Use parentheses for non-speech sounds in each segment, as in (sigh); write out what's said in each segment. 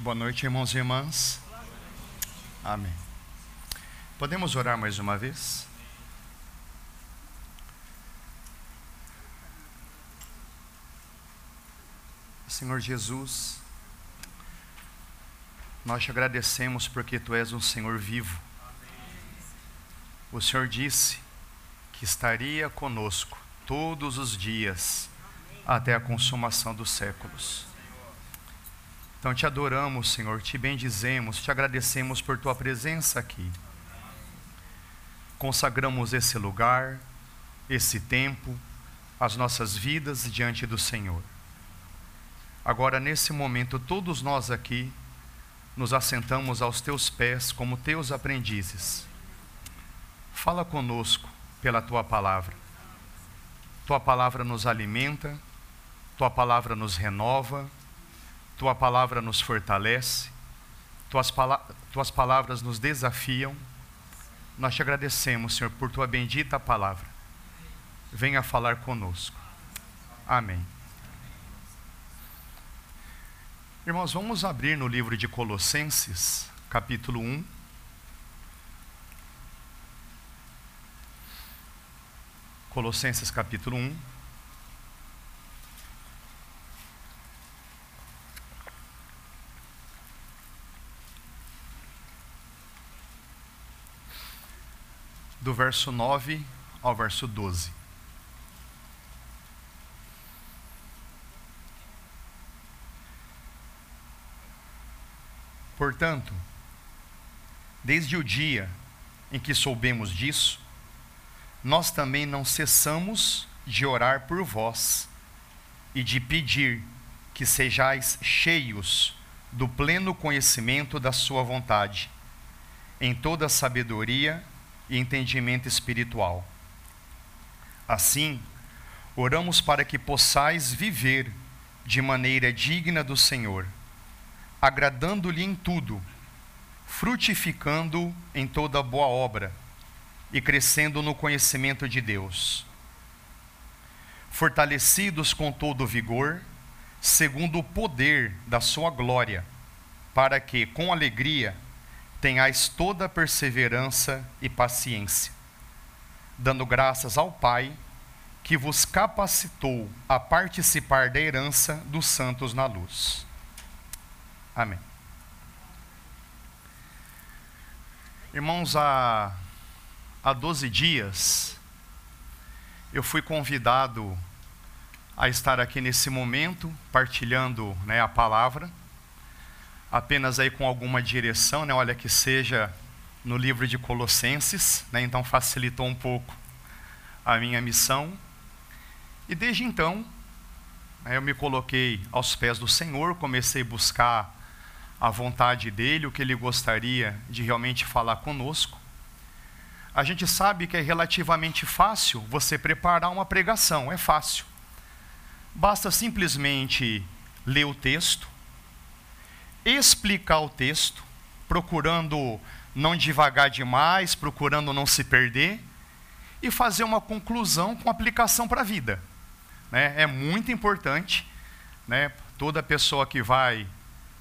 Boa noite, irmãos e irmãs. Amém. Podemos orar mais uma vez? Senhor Jesus, nós te agradecemos porque tu és um Senhor vivo. O Senhor disse que estaria conosco todos os dias até a consumação dos séculos. Então te adoramos, Senhor, te bendizemos, te agradecemos por tua presença aqui. Consagramos esse lugar, esse tempo, as nossas vidas diante do Senhor. Agora, nesse momento, todos nós aqui nos assentamos aos teus pés como teus aprendizes. Fala conosco pela tua palavra. Tua palavra nos alimenta, tua palavra nos renova tua palavra nos fortalece, tuas, pala tuas palavras nos desafiam. Nós te agradecemos, Senhor, por tua bendita palavra. Venha falar conosco. Amém. Irmãos, vamos abrir no livro de Colossenses, capítulo 1. Colossenses capítulo 1. Do verso 9 ao verso 12. Portanto, desde o dia em que soubemos disso, nós também não cessamos de orar por vós e de pedir que sejais cheios do pleno conhecimento da Sua vontade, em toda sabedoria e entendimento espiritual. Assim, oramos para que possais viver de maneira digna do Senhor, agradando-lhe em tudo, frutificando em toda boa obra e crescendo no conhecimento de Deus. Fortalecidos com todo vigor, segundo o poder da Sua glória, para que, com alegria, tenhais toda a perseverança e paciência, dando graças ao Pai que vos capacitou a participar da herança dos santos na luz. Amém. Irmãos, há, há 12 dias eu fui convidado a estar aqui nesse momento, partilhando né, a palavra apenas aí com alguma direção, né? Olha que seja no livro de Colossenses, né? Então facilitou um pouco a minha missão. E desde então, né, eu me coloquei aos pés do Senhor, comecei a buscar a vontade dele, o que ele gostaria de realmente falar conosco. A gente sabe que é relativamente fácil você preparar uma pregação, é fácil. Basta simplesmente ler o texto, explicar o texto, procurando não devagar demais, procurando não se perder, e fazer uma conclusão com aplicação para a vida. Né? É muito importante, né? toda pessoa que vai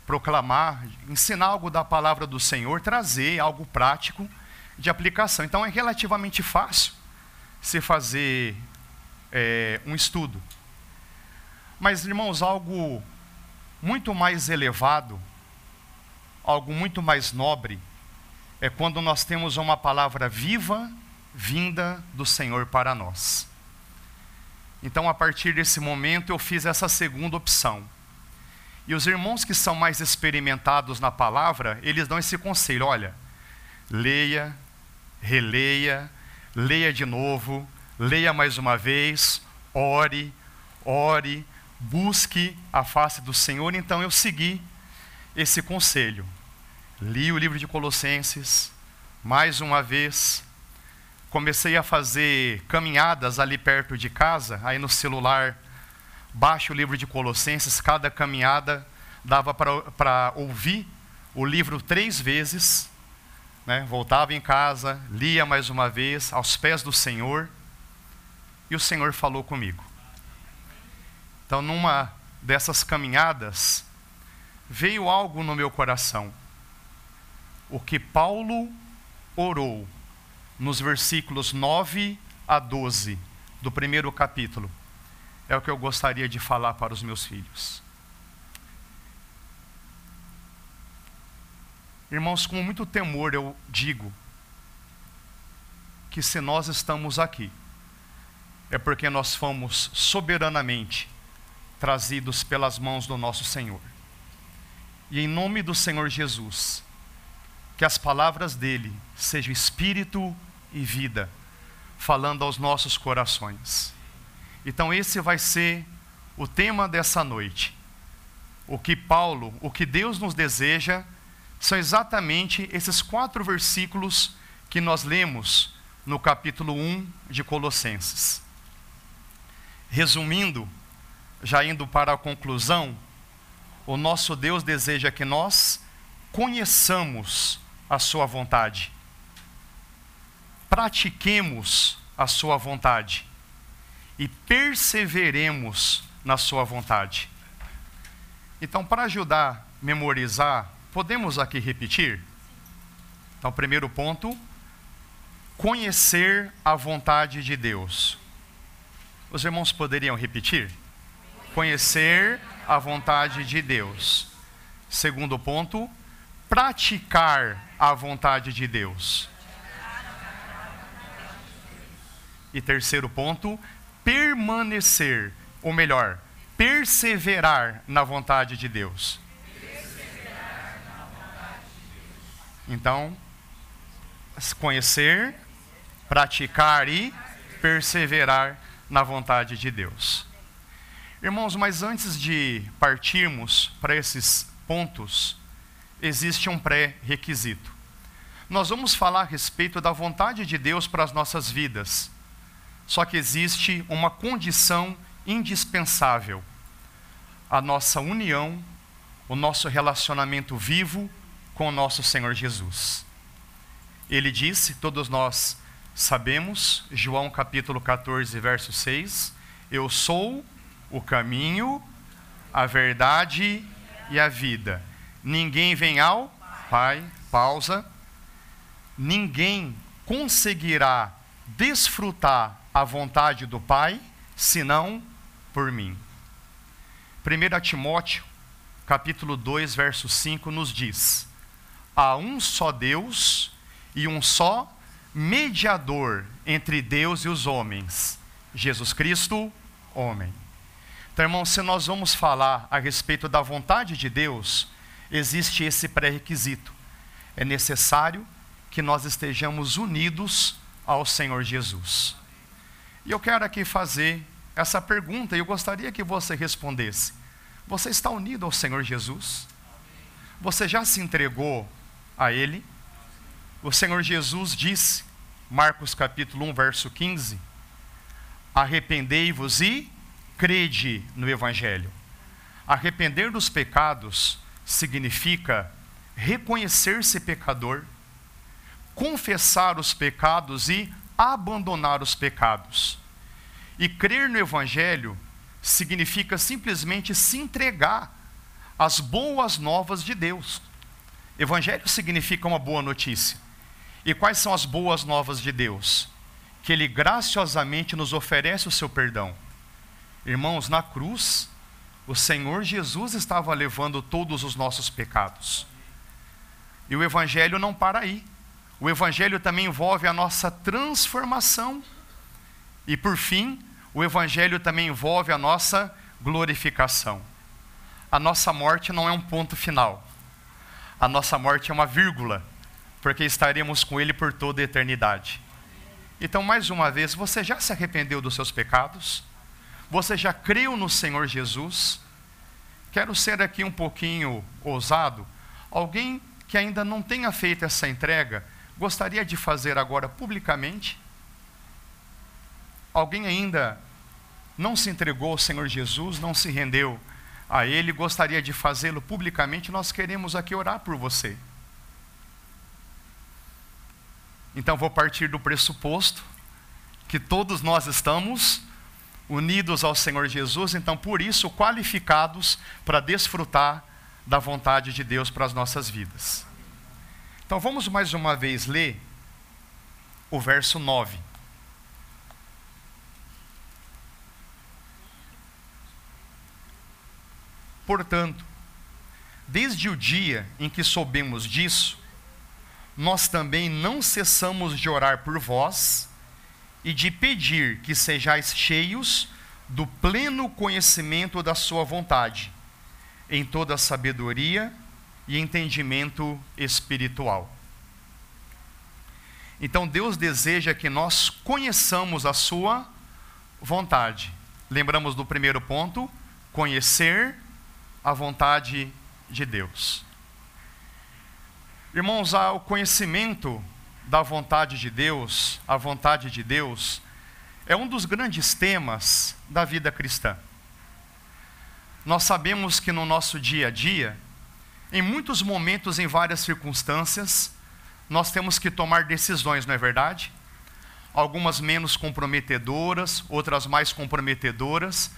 proclamar, ensinar algo da palavra do Senhor, trazer algo prático de aplicação. Então é relativamente fácil se fazer é, um estudo. Mas, irmãos, algo muito mais elevado algo muito mais nobre é quando nós temos uma palavra viva vinda do Senhor para nós. Então, a partir desse momento, eu fiz essa segunda opção. E os irmãos que são mais experimentados na palavra, eles dão esse conselho: olha, leia, releia, leia de novo, leia mais uma vez, ore, ore, busque a face do Senhor. Então, eu segui esse conselho li o livro de Colossenses, mais uma vez, comecei a fazer caminhadas ali perto de casa, aí no celular, baixo o livro de Colossenses, cada caminhada dava para ouvir o livro três vezes, né? voltava em casa, lia mais uma vez, aos pés do Senhor, e o Senhor falou comigo. Então, numa dessas caminhadas, veio algo no meu coração. O que Paulo orou nos versículos 9 a 12 do primeiro capítulo é o que eu gostaria de falar para os meus filhos. Irmãos, com muito temor eu digo que se nós estamos aqui, é porque nós fomos soberanamente trazidos pelas mãos do nosso Senhor. E em nome do Senhor Jesus, que as palavras dele sejam espírito e vida, falando aos nossos corações. Então, esse vai ser o tema dessa noite. O que Paulo, o que Deus nos deseja, são exatamente esses quatro versículos que nós lemos no capítulo 1 de Colossenses. Resumindo, já indo para a conclusão, o nosso Deus deseja que nós conheçamos a Sua vontade, pratiquemos a Sua vontade e perseveremos na Sua vontade. Então, para ajudar a memorizar, podemos aqui repetir? Então, primeiro ponto, conhecer a vontade de Deus. Os irmãos poderiam repetir? Conhecer a vontade de Deus. Segundo ponto, praticar a vontade de Deus. E terceiro ponto, permanecer, ou melhor, perseverar na vontade de Deus. Então, conhecer, praticar e perseverar na vontade de Deus. Irmãos, mas antes de partirmos para esses pontos, existe um pré-requisito. Nós vamos falar a respeito da vontade de Deus para as nossas vidas. Só que existe uma condição indispensável: a nossa união, o nosso relacionamento vivo com o nosso Senhor Jesus. Ele disse, todos nós sabemos, João capítulo 14, verso 6, eu sou o caminho, a verdade e a vida. Ninguém vem ao Pai, pausa. Ninguém conseguirá desfrutar a vontade do Pai senão por mim. 1 Timóteo, capítulo 2, verso 5 nos diz: Há um só Deus e um só mediador entre Deus e os homens, Jesus Cristo, homem. Então, irmão, se nós vamos falar a respeito da vontade de Deus, existe esse pré-requisito. É necessário que nós estejamos unidos ao Senhor Jesus. E eu quero aqui fazer essa pergunta e eu gostaria que você respondesse: Você está unido ao Senhor Jesus? Você já se entregou a Ele? O Senhor Jesus disse, Marcos capítulo 1, verso 15: Arrependei-vos e crede no Evangelho. Arrepender dos pecados significa reconhecer-se pecador, confessar os pecados e abandonar os pecados. E crer no Evangelho significa simplesmente se entregar às boas novas de Deus. Evangelho significa uma boa notícia. E quais são as boas novas de Deus? Que Ele graciosamente nos oferece o seu perdão Irmãos, na cruz, o Senhor Jesus estava levando todos os nossos pecados. E o Evangelho não para aí. O Evangelho também envolve a nossa transformação. E por fim, o Evangelho também envolve a nossa glorificação. A nossa morte não é um ponto final. A nossa morte é uma vírgula, porque estaremos com Ele por toda a eternidade. Então, mais uma vez, você já se arrependeu dos seus pecados? Você já creu no Senhor Jesus? Quero ser aqui um pouquinho ousado. Alguém que ainda não tenha feito essa entrega, gostaria de fazer agora publicamente? Alguém ainda não se entregou ao Senhor Jesus, não se rendeu a Ele, gostaria de fazê-lo publicamente? Nós queremos aqui orar por você. Então vou partir do pressuposto que todos nós estamos unidos ao Senhor Jesus, então por isso qualificados para desfrutar da vontade de Deus para as nossas vidas. Então vamos mais uma vez ler o verso 9. Portanto, desde o dia em que soubemos disso, nós também não cessamos de orar por vós e de pedir que sejais cheios do pleno conhecimento da Sua vontade, em toda sabedoria e entendimento espiritual. Então Deus deseja que nós conheçamos a Sua vontade. Lembramos do primeiro ponto? Conhecer a vontade de Deus. Irmãos, o conhecimento da vontade de Deus, a vontade de Deus, é um dos grandes temas da vida cristã. Nós sabemos que no nosso dia a dia, em muitos momentos, em várias circunstâncias, nós temos que tomar decisões, não é verdade? Algumas menos comprometedoras, outras mais comprometedoras,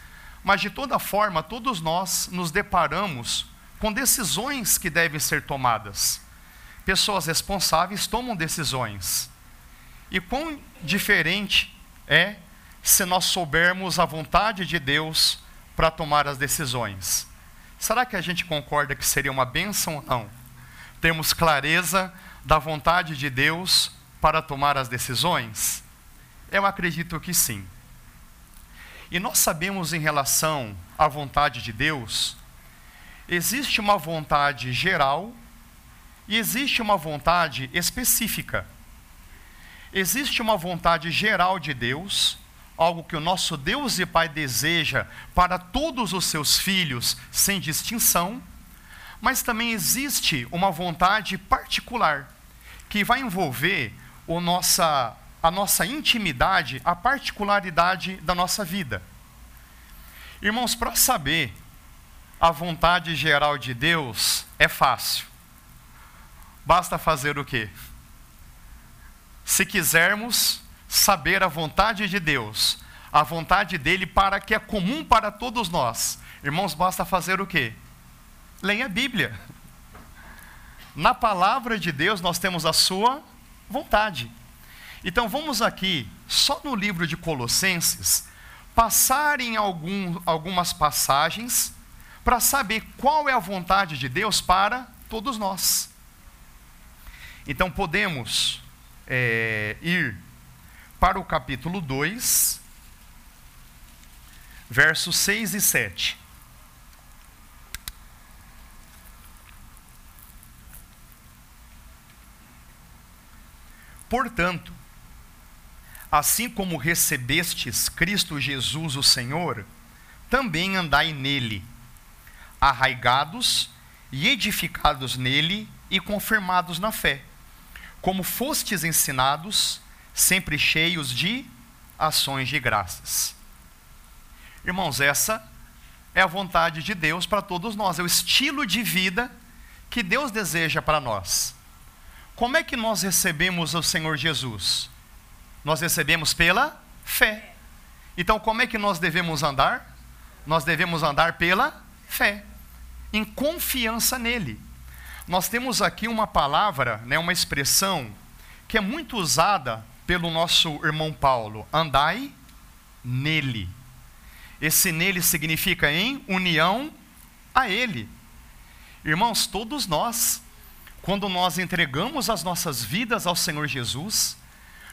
mas de toda forma, todos nós nos deparamos com decisões que devem ser tomadas. Pessoas responsáveis tomam decisões. E quão diferente é se nós soubermos a vontade de Deus para tomar as decisões. Será que a gente concorda que seria uma bênção ou não? Temos clareza da vontade de Deus para tomar as decisões? Eu acredito que sim. E nós sabemos em relação à vontade de Deus, existe uma vontade geral e existe uma vontade específica. Existe uma vontade geral de Deus, algo que o nosso Deus e Pai deseja para todos os seus filhos, sem distinção, mas também existe uma vontade particular, que vai envolver o nossa a nossa intimidade, a particularidade da nossa vida. Irmãos, para saber a vontade geral de Deus é fácil. Basta fazer o quê? Se quisermos saber a vontade de Deus, a vontade dele para que é comum para todos nós, irmãos, basta fazer o quê? Leia a Bíblia. Na palavra de Deus nós temos a sua vontade. Então vamos aqui, só no livro de Colossenses, passar em algum, algumas passagens para saber qual é a vontade de Deus para todos nós. Então podemos é, ir para o capítulo 2, versos 6 e 7. Portanto, assim como recebestes Cristo Jesus o Senhor, também andai nele, arraigados e edificados nele e confirmados na fé, como fostes ensinados, sempre cheios de ações de graças. Irmãos, essa é a vontade de Deus para todos nós, é o estilo de vida que Deus deseja para nós. Como é que nós recebemos o Senhor Jesus? Nós recebemos pela fé. Então, como é que nós devemos andar? Nós devemos andar pela fé, em confiança nele. Nós temos aqui uma palavra, né, uma expressão que é muito usada pelo nosso irmão Paulo: andai nele. Esse nele significa em união a ele. Irmãos, todos nós quando nós entregamos as nossas vidas ao Senhor Jesus,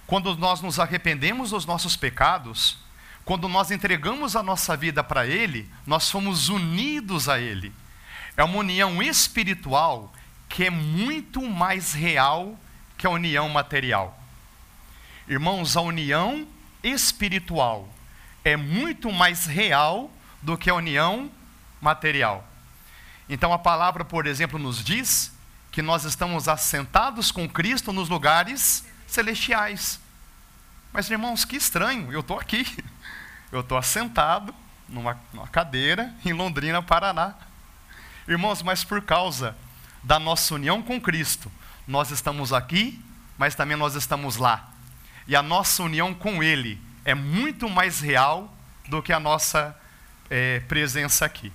quando nós nos arrependemos dos nossos pecados, quando nós entregamos a nossa vida para Ele, nós fomos unidos a Ele. É uma união espiritual que é muito mais real que a união material. Irmãos, a união espiritual é muito mais real do que a união material. Então a palavra, por exemplo, nos diz que nós estamos assentados com Cristo nos lugares celestiais. Mas, irmãos, que estranho, eu estou aqui. (laughs) Eu estou assentado numa, numa cadeira em Londrina, Paraná. Irmãos, mas por causa da nossa união com Cristo, nós estamos aqui, mas também nós estamos lá. E a nossa união com Ele é muito mais real do que a nossa é, presença aqui.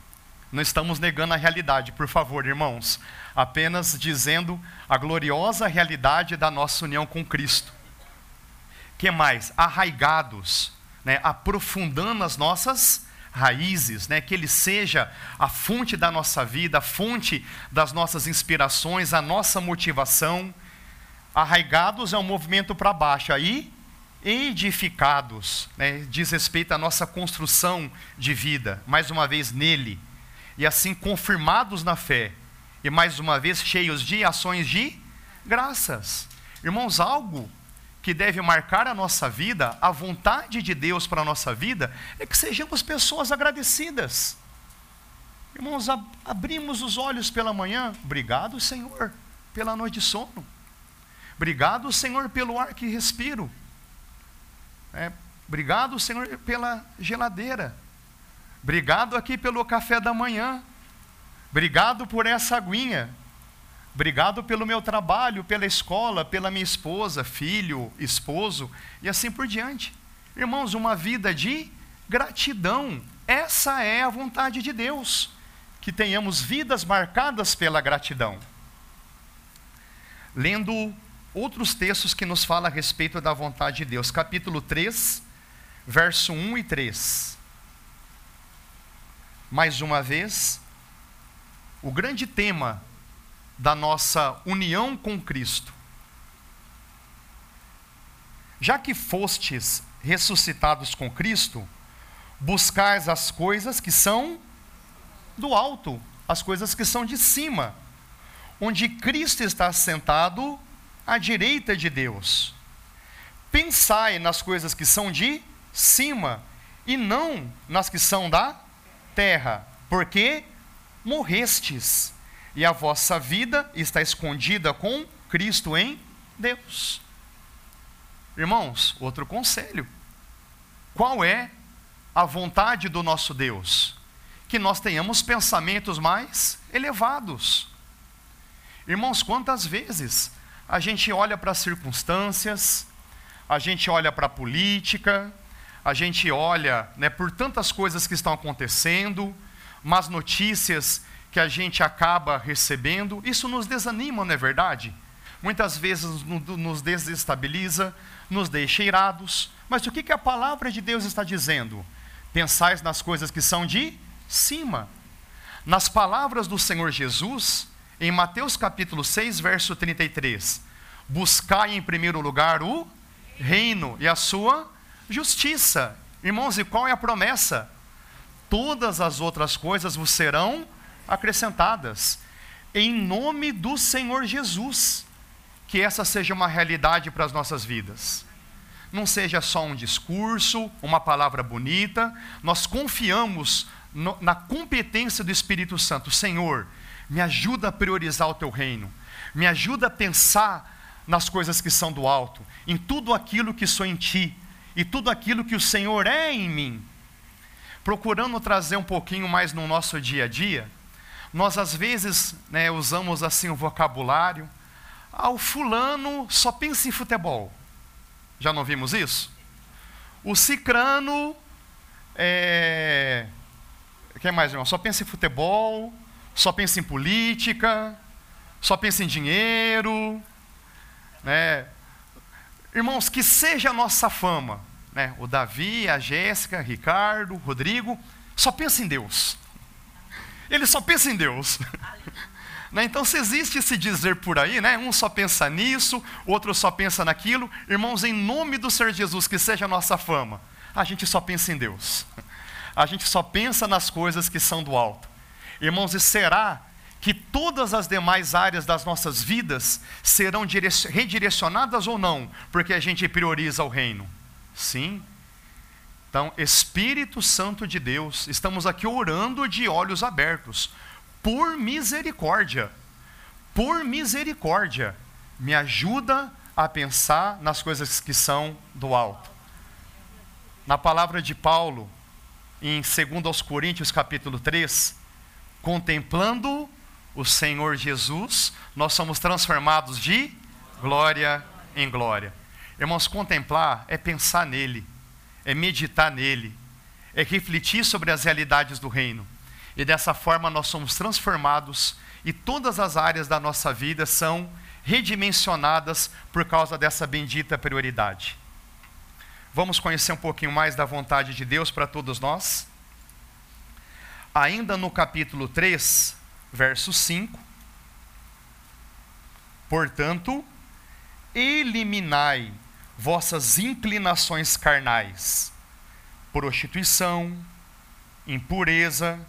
Não estamos negando a realidade, por favor, irmãos. Apenas dizendo a gloriosa realidade da nossa união com Cristo. Que mais? Arraigados, né? aprofundando as nossas raízes, né? que Ele seja a fonte da nossa vida, a fonte das nossas inspirações, a nossa motivação. Arraigados é um movimento para baixo, aí edificados, né? diz respeito à nossa construção de vida, mais uma vez nele, e assim confirmados na fé, e mais uma vez cheios de ações de graças. Irmãos, algo que deve marcar a nossa vida, a vontade de Deus para a nossa vida, é que sejamos pessoas agradecidas. Irmãos, ab abrimos os olhos pela manhã, obrigado, Senhor, pela noite de sono. Obrigado, Senhor, pelo ar que respiro. É, obrigado, Senhor, pela geladeira. Obrigado aqui pelo café da manhã. Obrigado por essa aguinha. Obrigado pelo meu trabalho, pela escola, pela minha esposa, filho, esposo e assim por diante. Irmãos, uma vida de gratidão. Essa é a vontade de Deus. Que tenhamos vidas marcadas pela gratidão. Lendo outros textos que nos falam a respeito da vontade de Deus. Capítulo 3, verso 1 e 3. Mais uma vez, o grande tema da nossa união com Cristo. Já que fostes ressuscitados com Cristo, buscais as coisas que são do alto, as coisas que são de cima, onde Cristo está sentado à direita de Deus. Pensai nas coisas que são de cima e não nas que são da terra, porque morrestes e a vossa vida está escondida com Cristo em Deus. Irmãos, outro conselho. Qual é a vontade do nosso Deus? Que nós tenhamos pensamentos mais elevados. Irmãos, quantas vezes a gente olha para as circunstâncias, a gente olha para a política, a gente olha né, por tantas coisas que estão acontecendo, más notícias que a gente acaba recebendo, isso nos desanima, não é verdade? Muitas vezes nos desestabiliza, nos deixa irados. Mas o que, que a palavra de Deus está dizendo? Pensais nas coisas que são de cima. Nas palavras do Senhor Jesus, em Mateus capítulo 6, verso 33, buscai em primeiro lugar o reino e a sua justiça. Irmãos, e qual é a promessa? Todas as outras coisas vos serão acrescentadas. Em nome do Senhor Jesus, que essa seja uma realidade para as nossas vidas. Não seja só um discurso, uma palavra bonita, nós confiamos no, na competência do Espírito Santo. Senhor, me ajuda a priorizar o teu reino, me ajuda a pensar nas coisas que são do alto, em tudo aquilo que sou em ti e tudo aquilo que o Senhor é em mim. Procurando trazer um pouquinho mais no nosso dia a dia, nós às vezes né, usamos assim o vocabulário. Ah, o fulano só pensa em futebol. Já não vimos isso? O cicrano é... Quem mais, irmão? Só pensa em futebol, só pensa em política, só pensa em dinheiro. Né? Irmãos, que seja a nossa fama. Né? O Davi, a Jéssica, Ricardo, Rodrigo, só pensa em Deus. Ele só pensa em Deus. (laughs) Né? Então, se existe esse dizer por aí, né? um só pensa nisso, outro só pensa naquilo, irmãos, em nome do Senhor Jesus, que seja a nossa fama, a gente só pensa em Deus, a gente só pensa nas coisas que são do alto. Irmãos, e será que todas as demais áreas das nossas vidas serão redirecionadas ou não, porque a gente prioriza o reino? Sim, então, Espírito Santo de Deus, estamos aqui orando de olhos abertos, por misericórdia, por misericórdia, me ajuda a pensar nas coisas que são do alto. Na palavra de Paulo, em 2 Coríntios capítulo 3, contemplando o Senhor Jesus, nós somos transformados de glória em glória. Irmãos, contemplar é pensar nele é meditar nele, é refletir sobre as realidades do reino. E dessa forma nós somos transformados e todas as áreas da nossa vida são redimensionadas por causa dessa bendita prioridade. Vamos conhecer um pouquinho mais da vontade de Deus para todos nós? Ainda no capítulo 3, verso 5. Portanto, eliminai vossas inclinações carnais, prostituição, impureza,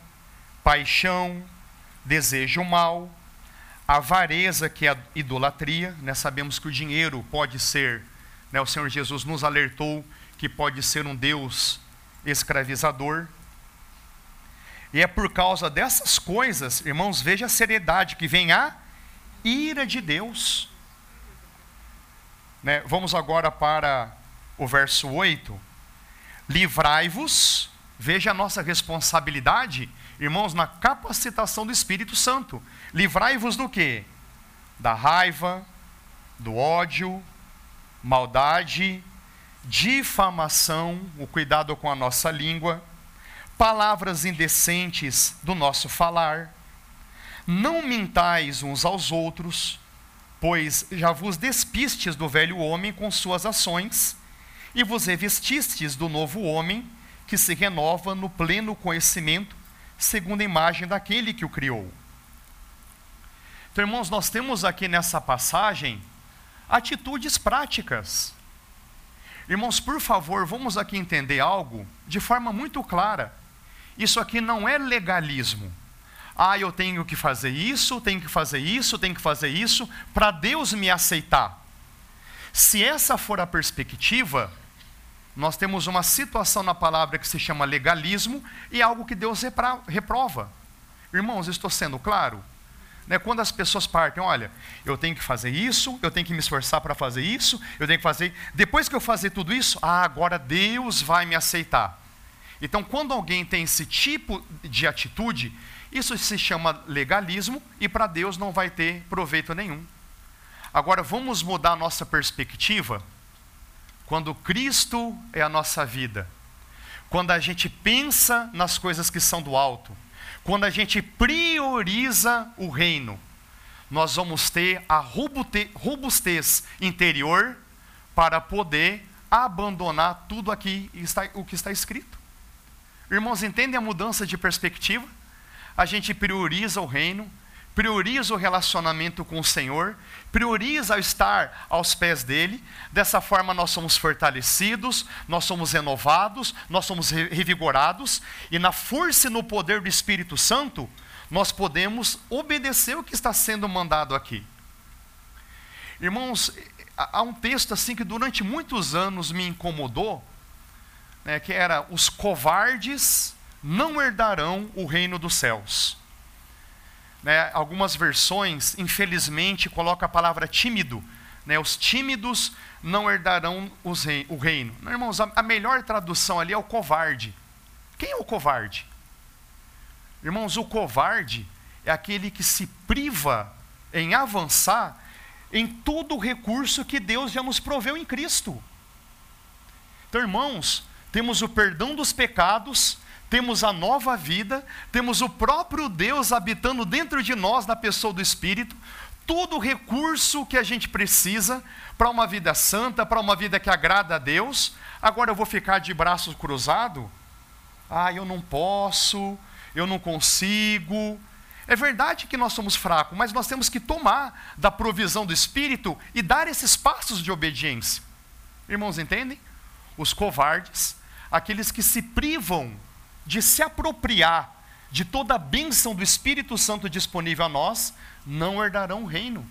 paixão, desejo mal, avareza, que é a idolatria. Né? Sabemos que o dinheiro pode ser, né? o Senhor Jesus nos alertou que pode ser um Deus escravizador. E é por causa dessas coisas, irmãos, veja a seriedade que vem a ira de Deus. Né? Vamos agora para o verso 8. Livrai-vos, veja a nossa responsabilidade irmãos, na capacitação do Espírito Santo. Livrai-vos do quê? Da raiva, do ódio, maldade, difamação, o cuidado com a nossa língua, palavras indecentes do nosso falar. Não mintais uns aos outros, pois já vos despistes do velho homem com suas ações, e vos revestistes do novo homem, que se renova no pleno conhecimento segundo a imagem daquele que o criou. Então, irmãos, nós temos aqui nessa passagem atitudes práticas. Irmãos, por favor, vamos aqui entender algo de forma muito clara. Isso aqui não é legalismo. Ah, eu tenho que fazer isso, tenho que fazer isso, tenho que fazer isso, para Deus me aceitar. Se essa for a perspectiva, nós temos uma situação na palavra que se chama legalismo e algo que Deus reprova. Irmãos, estou sendo claro? Né, quando as pessoas partem, olha, eu tenho que fazer isso, eu tenho que me esforçar para fazer isso, eu tenho que fazer. Depois que eu fazer tudo isso, ah, agora Deus vai me aceitar. Então, quando alguém tem esse tipo de atitude, isso se chama legalismo e para Deus não vai ter proveito nenhum. Agora, vamos mudar a nossa perspectiva quando Cristo é a nossa vida, quando a gente pensa nas coisas que são do alto, quando a gente prioriza o reino, nós vamos ter a robustez interior para poder abandonar tudo aqui o que está escrito. Irmãos, entendem a mudança de perspectiva? A gente prioriza o reino, prioriza o relacionamento com o Senhor, prioriza estar aos pés dele. Dessa forma, nós somos fortalecidos, nós somos renovados, nós somos revigorados, e na força e no poder do Espírito Santo, nós podemos obedecer o que está sendo mandado aqui. Irmãos, há um texto assim que durante muitos anos me incomodou, né, que era: os covardes não herdarão o reino dos céus. Né, algumas versões, infelizmente, colocam a palavra tímido. Né, os tímidos não herdarão rei, o reino. Não, irmãos, a, a melhor tradução ali é o covarde. Quem é o covarde? Irmãos, o covarde é aquele que se priva em avançar em todo o recurso que Deus já nos proveu em Cristo. Então, irmãos, temos o perdão dos pecados, temos a nova vida, temos o próprio Deus habitando dentro de nós, na pessoa do Espírito, todo o recurso que a gente precisa para uma vida santa, para uma vida que agrada a Deus. Agora eu vou ficar de braços cruzados? Ah, eu não posso, eu não consigo. É verdade que nós somos fracos, mas nós temos que tomar da provisão do Espírito e dar esses passos de obediência. Irmãos, entendem? Os covardes, aqueles que se privam de se apropriar de toda a bênção do Espírito Santo disponível a nós, não herdarão o reino.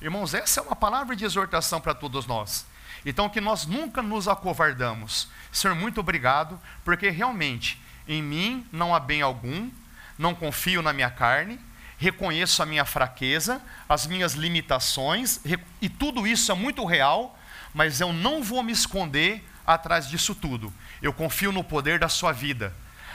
Irmãos, essa é uma palavra de exortação para todos nós. Então, que nós nunca nos acovardamos. Senhor, muito obrigado, porque realmente em mim não há bem algum, não confio na minha carne, reconheço a minha fraqueza, as minhas limitações, e tudo isso é muito real, mas eu não vou me esconder atrás disso tudo. Eu confio no poder da sua vida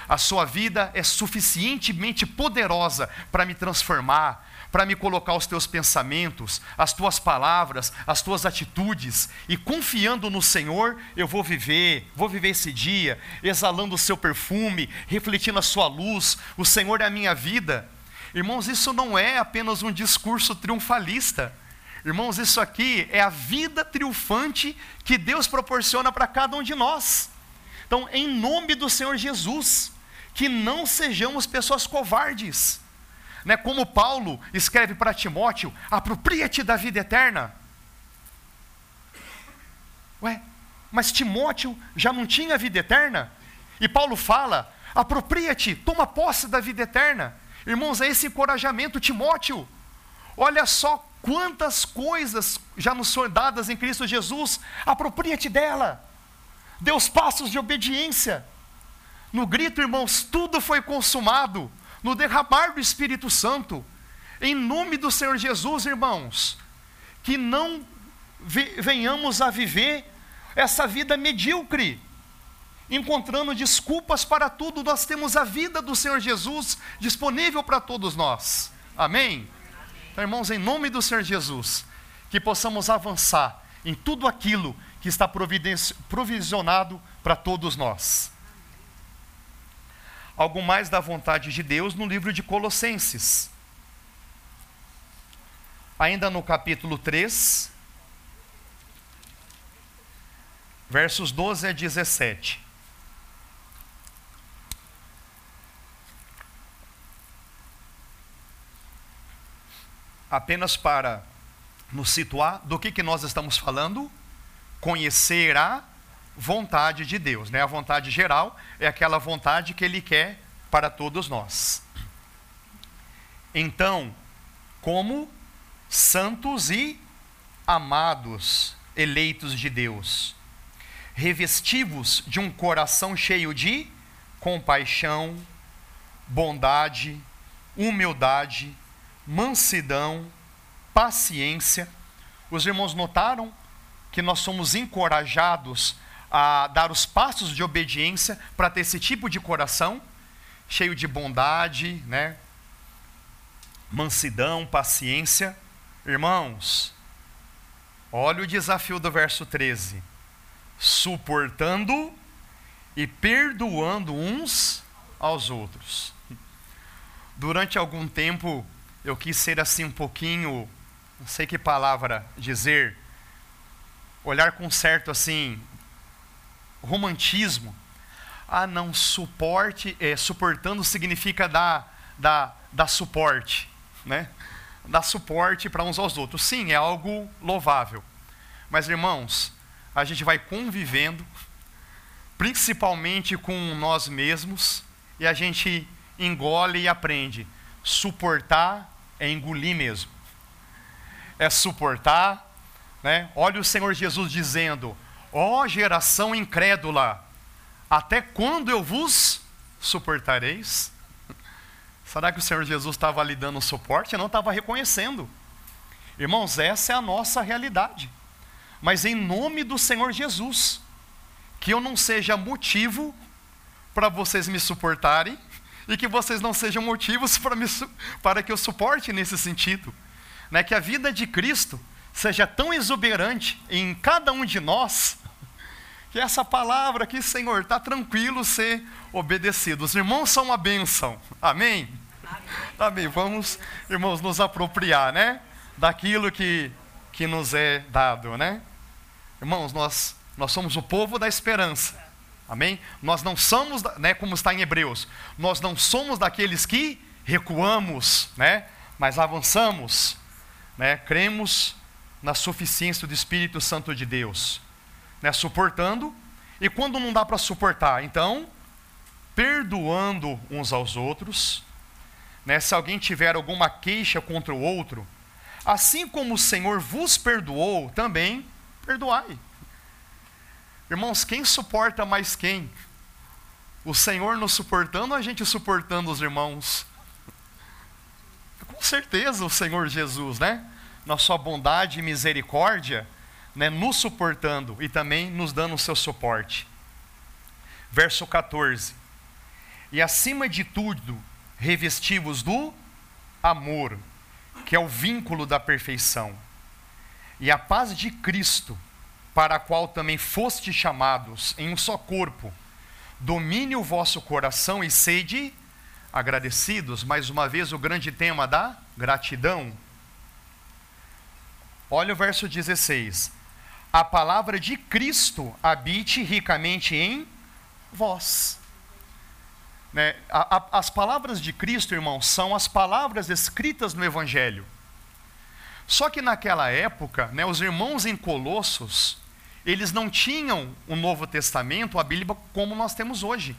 a sua vida é suficientemente poderosa para me transformar, para me colocar os teus pensamentos, as tuas palavras, as tuas atitudes, e confiando no Senhor, eu vou viver, vou viver esse dia, exalando o seu perfume, refletindo a sua luz, o Senhor é a minha vida. Irmãos, isso não é apenas um discurso triunfalista. Irmãos, isso aqui é a vida triunfante que Deus proporciona para cada um de nós. Então, em nome do Senhor Jesus, que não sejamos pessoas covardes né, como Paulo escreve para Timóteo: apropria-te da vida eterna. Ué, mas Timóteo já não tinha vida eterna? E Paulo fala: apropria-te, toma posse da vida eterna. Irmãos, é esse encorajamento, Timóteo. Olha só quantas coisas já nos são dadas em Cristo Jesus, apropria-te dela. Dê os passos de obediência. No grito, irmãos, tudo foi consumado no derramar do Espírito Santo, em nome do Senhor Jesus, irmãos, que não venhamos a viver essa vida medíocre, encontrando desculpas para tudo, nós temos a vida do Senhor Jesus disponível para todos nós. Amém? Então, irmãos, em nome do Senhor Jesus, que possamos avançar em tudo aquilo que está provisionado para todos nós algo mais da vontade de Deus no livro de Colossenses. Ainda no capítulo 3, versos 12 a 17. Apenas para nos situar do que, que nós estamos falando, conhecer a vontade de Deus. Né? A vontade geral é aquela vontade que Ele quer para todos nós. Então, como santos e amados, eleitos de Deus, revestivos de um coração cheio de compaixão, bondade, humildade, mansidão, paciência. Os irmãos notaram que nós somos encorajados a dar os passos de obediência para ter esse tipo de coração, cheio de bondade, né? mansidão, paciência. Irmãos, olha o desafio do verso 13: suportando e perdoando uns aos outros. Durante algum tempo eu quis ser assim um pouquinho, não sei que palavra dizer, olhar com certo assim romantismo. Ah, não, suporte, é, suportando significa dar, dar, dar suporte, né? Dar suporte para uns aos outros. Sim, é algo louvável. Mas, irmãos, a gente vai convivendo, principalmente com nós mesmos, e a gente engole e aprende. Suportar é engolir mesmo. É suportar, né? Olha o Senhor Jesus dizendo: Ó oh, geração incrédula, até quando eu vos suportareis? Será que o Senhor Jesus estava lhe dando suporte? Eu não estava reconhecendo. Irmãos, essa é a nossa realidade. Mas em nome do Senhor Jesus, que eu não seja motivo para vocês me suportarem e que vocês não sejam motivos (laughs) para, me, para que eu suporte nesse sentido. Né? Que a vida de Cristo seja tão exuberante em cada um de nós, que essa palavra aqui, Senhor, está tranquilo ser obedecido. Os irmãos são uma bênção. Amém? Amém. Amém. Vamos, irmãos, nos apropriar, né? Daquilo que, que nos é dado, né? Irmãos, nós, nós somos o povo da esperança. Amém? Nós não somos, né, como está em Hebreus, nós não somos daqueles que recuamos, né? Mas avançamos, né? Cremos na suficiência do Espírito Santo de Deus, né, suportando, e quando não dá para suportar, então, perdoando uns aos outros, né, se alguém tiver alguma queixa contra o outro, assim como o Senhor vos perdoou, também perdoai. Irmãos, quem suporta mais quem? O Senhor nos suportando a gente suportando os irmãos? Com certeza o Senhor Jesus, né? Na sua bondade e misericórdia, né, nos suportando e também nos dando o seu suporte. Verso 14: E acima de tudo, revestivos do amor, que é o vínculo da perfeição, e a paz de Cristo, para a qual também foste chamados em um só corpo, domine o vosso coração e sede agradecidos. Mais uma vez, o grande tema da gratidão. Olha o verso 16. A palavra de Cristo habite ricamente em vós. Né? A, a, as palavras de Cristo, irmãos, são as palavras escritas no Evangelho. Só que naquela época, né, os irmãos em Colossos, eles não tinham o Novo Testamento, a Bíblia, como nós temos hoje.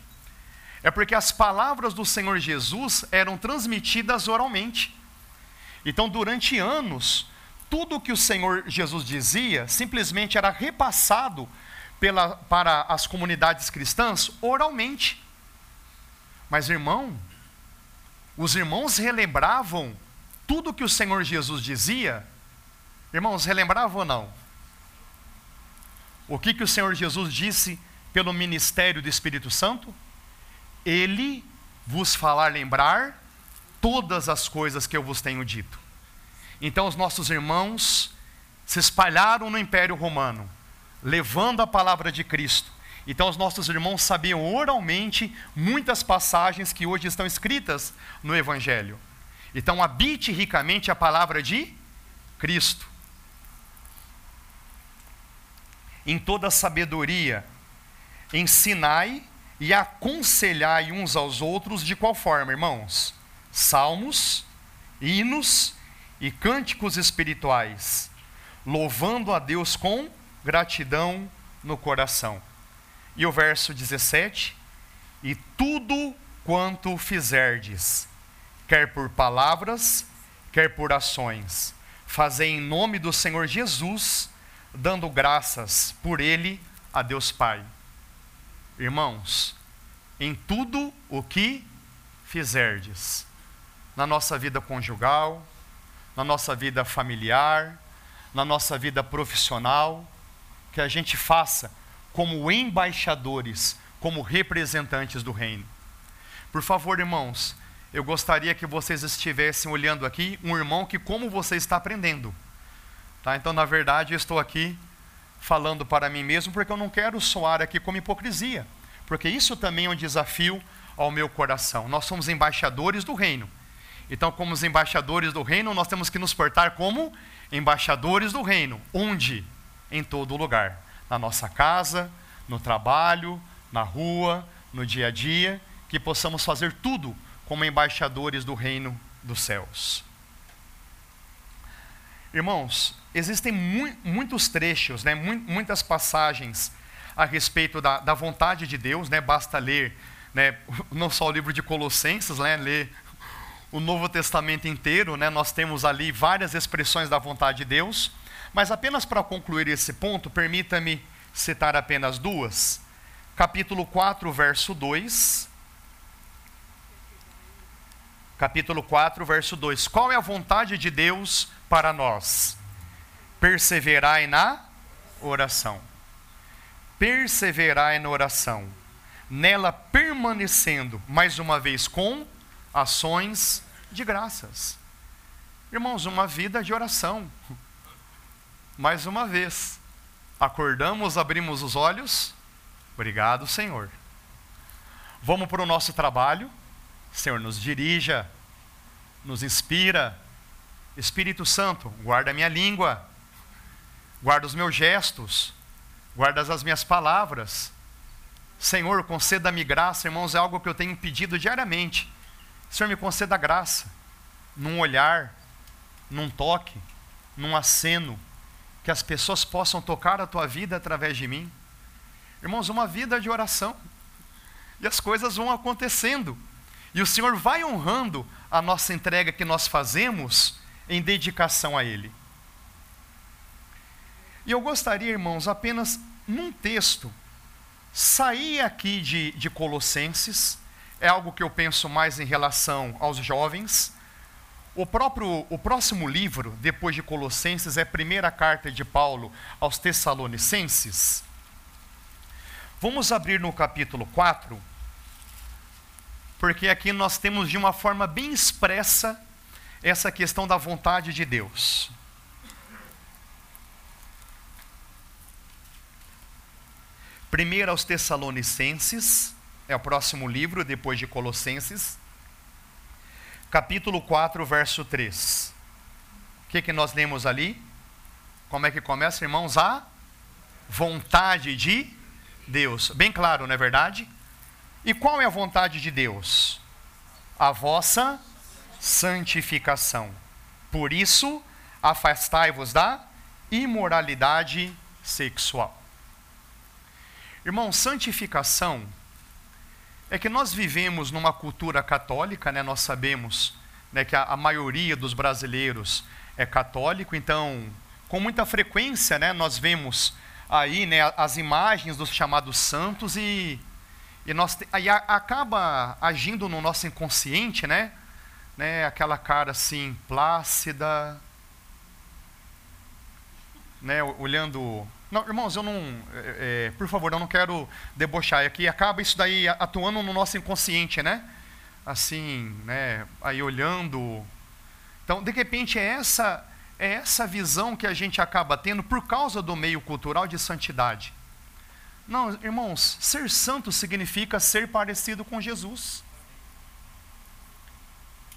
É porque as palavras do Senhor Jesus eram transmitidas oralmente. Então, durante anos, tudo o que o Senhor Jesus dizia simplesmente era repassado pela, para as comunidades cristãs oralmente. Mas, irmão, os irmãos relembravam tudo que o Senhor Jesus dizia. Irmãos, relembravam ou não? O que, que o Senhor Jesus disse pelo ministério do Espírito Santo? Ele vos falar lembrar todas as coisas que eu vos tenho dito. Então os nossos irmãos se espalharam no Império Romano, levando a palavra de Cristo. Então os nossos irmãos sabiam oralmente muitas passagens que hoje estão escritas no Evangelho. Então habite ricamente a palavra de Cristo. Em toda sabedoria, ensinai e aconselhai uns aos outros de qual forma, irmãos? Salmos, hinos e cânticos espirituais, louvando a Deus com gratidão no coração. E o verso 17: E tudo quanto fizerdes, quer por palavras, quer por ações, fazei em nome do Senhor Jesus, dando graças por ele a Deus Pai. Irmãos, em tudo o que fizerdes, na nossa vida conjugal, na nossa vida familiar, na nossa vida profissional, que a gente faça como embaixadores, como representantes do reino. Por favor, irmãos, eu gostaria que vocês estivessem olhando aqui um irmão que como você está aprendendo. Tá? Então, na verdade, eu estou aqui falando para mim mesmo, porque eu não quero soar aqui como hipocrisia, porque isso também é um desafio ao meu coração. Nós somos embaixadores do reino. Então, como os embaixadores do reino, nós temos que nos portar como embaixadores do reino. Onde? Em todo lugar. Na nossa casa, no trabalho, na rua, no dia a dia, que possamos fazer tudo como embaixadores do reino dos céus. Irmãos, existem mu muitos trechos, né, mu muitas passagens a respeito da, da vontade de Deus, né, basta ler né, (laughs) não só o livro de Colossenses, né, ler o Novo Testamento inteiro, né, nós temos ali várias expressões da vontade de Deus, mas apenas para concluir esse ponto, permita-me citar apenas duas. Capítulo 4, verso 2. Capítulo 4, verso 2. Qual é a vontade de Deus para nós? Perseverai na oração. Perseverai na oração. Nela permanecendo, mais uma vez, com ações de graças. Irmãos, uma vida de oração. (laughs) Mais uma vez, acordamos, abrimos os olhos. Obrigado, Senhor. Vamos para o nosso trabalho. Senhor, nos dirija, nos inspira. Espírito Santo, guarda a minha língua, guarda os meus gestos, guarda as minhas palavras. Senhor, conceda-me graça, irmãos, é algo que eu tenho pedido diariamente. Senhor, me conceda graça, num olhar, num toque, num aceno, que as pessoas possam tocar a tua vida através de mim. Irmãos, uma vida de oração. E as coisas vão acontecendo. E o Senhor vai honrando a nossa entrega que nós fazemos em dedicação a Ele. E eu gostaria, irmãos, apenas num texto, sair aqui de, de Colossenses, é algo que eu penso mais em relação aos jovens. O, próprio, o próximo livro, depois de Colossenses, é a primeira carta de Paulo aos Tessalonicenses. Vamos abrir no capítulo 4, porque aqui nós temos de uma forma bem expressa essa questão da vontade de Deus. Primeiro aos Tessalonicenses, é o próximo livro, depois de Colossenses, capítulo 4, verso 3. O que, que nós lemos ali? Como é que começa, irmãos? A vontade de Deus. Bem claro, não é verdade? E qual é a vontade de Deus? A vossa santificação. Por isso, afastai-vos da imoralidade sexual. Irmão, santificação é que nós vivemos numa cultura católica, né? Nós sabemos né, que a, a maioria dos brasileiros é católico, então, com muita frequência, né, nós vemos aí né, as imagens dos chamados santos e, e nós aí a, acaba agindo no nosso inconsciente, né? né? Aquela cara assim plácida, né? Olhando não, irmãos, eu não. É, é, por favor, eu não quero debochar. Aqui acaba isso daí atuando no nosso inconsciente, né? Assim, né? Aí olhando. Então, de repente, é essa, é essa visão que a gente acaba tendo por causa do meio cultural de santidade. Não, irmãos, ser santo significa ser parecido com Jesus.